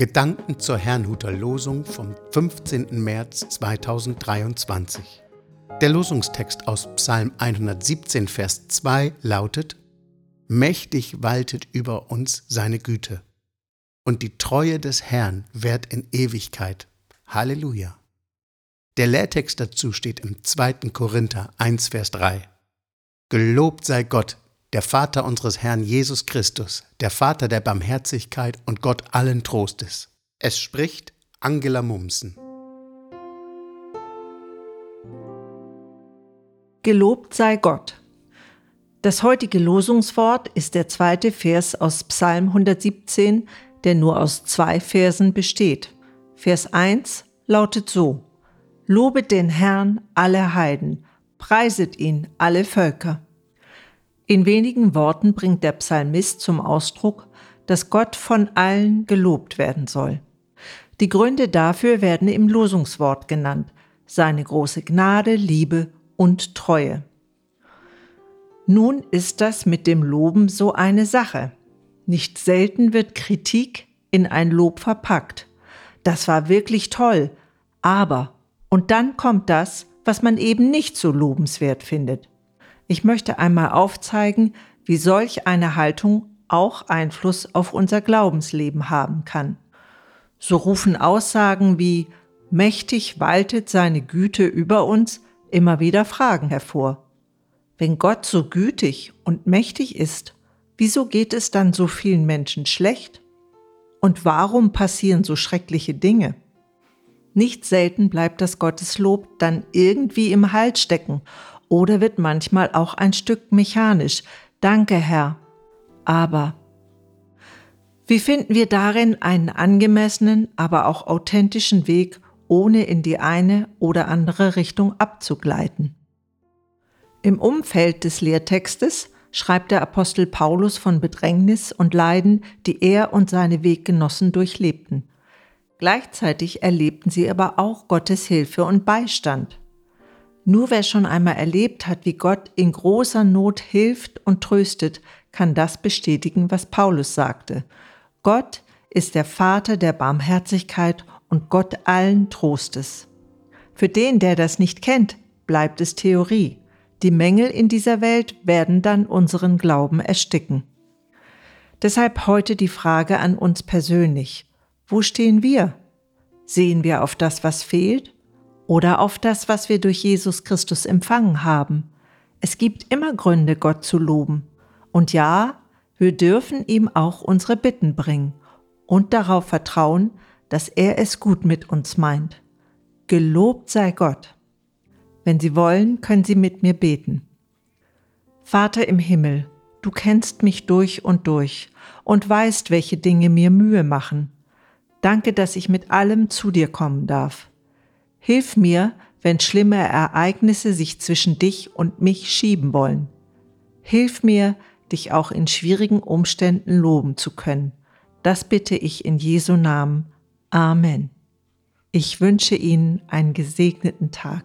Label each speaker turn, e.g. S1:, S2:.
S1: Gedanken zur Herrnhuter Losung vom 15. März 2023. Der Losungstext aus Psalm 117, Vers 2 lautet: Mächtig waltet über uns seine Güte. Und die Treue des Herrn währt in Ewigkeit. Halleluja. Der Lehrtext dazu steht im 2. Korinther 1, Vers 3. Gelobt sei Gott, der Vater unseres Herrn Jesus Christus, der Vater der Barmherzigkeit und Gott allen Trostes. Es spricht Angela Mumsen.
S2: Gelobt sei Gott. Das heutige Losungswort ist der zweite Vers aus Psalm 117, der nur aus zwei Versen besteht. Vers 1 lautet so: Lobet den Herrn alle Heiden, preiset ihn alle Völker. In wenigen Worten bringt der Psalmist zum Ausdruck, dass Gott von allen gelobt werden soll. Die Gründe dafür werden im Losungswort genannt, seine große Gnade, Liebe und Treue. Nun ist das mit dem Loben so eine Sache. Nicht selten wird Kritik in ein Lob verpackt. Das war wirklich toll, aber, und dann kommt das, was man eben nicht so lobenswert findet. Ich möchte einmal aufzeigen, wie solch eine Haltung auch Einfluss auf unser Glaubensleben haben kann. So rufen Aussagen wie Mächtig waltet seine Güte über uns immer wieder Fragen hervor. Wenn Gott so gütig und mächtig ist, wieso geht es dann so vielen Menschen schlecht? Und warum passieren so schreckliche Dinge? Nicht selten bleibt das Gotteslob dann irgendwie im Hals stecken oder wird manchmal auch ein Stück mechanisch. Danke, Herr. Aber wie finden wir darin einen angemessenen, aber auch authentischen Weg, ohne in die eine oder andere Richtung abzugleiten? Im Umfeld des Lehrtextes schreibt der Apostel Paulus von Bedrängnis und Leiden, die er und seine Weggenossen durchlebten. Gleichzeitig erlebten sie aber auch Gottes Hilfe und Beistand. Nur wer schon einmal erlebt hat, wie Gott in großer Not hilft und tröstet, kann das bestätigen, was Paulus sagte. Gott ist der Vater der Barmherzigkeit und Gott allen Trostes. Für den, der das nicht kennt, bleibt es Theorie. Die Mängel in dieser Welt werden dann unseren Glauben ersticken. Deshalb heute die Frage an uns persönlich. Wo stehen wir? Sehen wir auf das, was fehlt? Oder auf das, was wir durch Jesus Christus empfangen haben. Es gibt immer Gründe, Gott zu loben. Und ja, wir dürfen ihm auch unsere Bitten bringen und darauf vertrauen, dass er es gut mit uns meint. Gelobt sei Gott. Wenn Sie wollen, können Sie mit mir beten. Vater im Himmel, du kennst mich durch und durch und weißt, welche Dinge mir Mühe machen. Danke, dass ich mit allem zu dir kommen darf. Hilf mir, wenn schlimme Ereignisse sich zwischen dich und mich schieben wollen. Hilf mir, dich auch in schwierigen Umständen loben zu können. Das bitte ich in Jesu Namen. Amen. Ich wünsche Ihnen einen gesegneten Tag.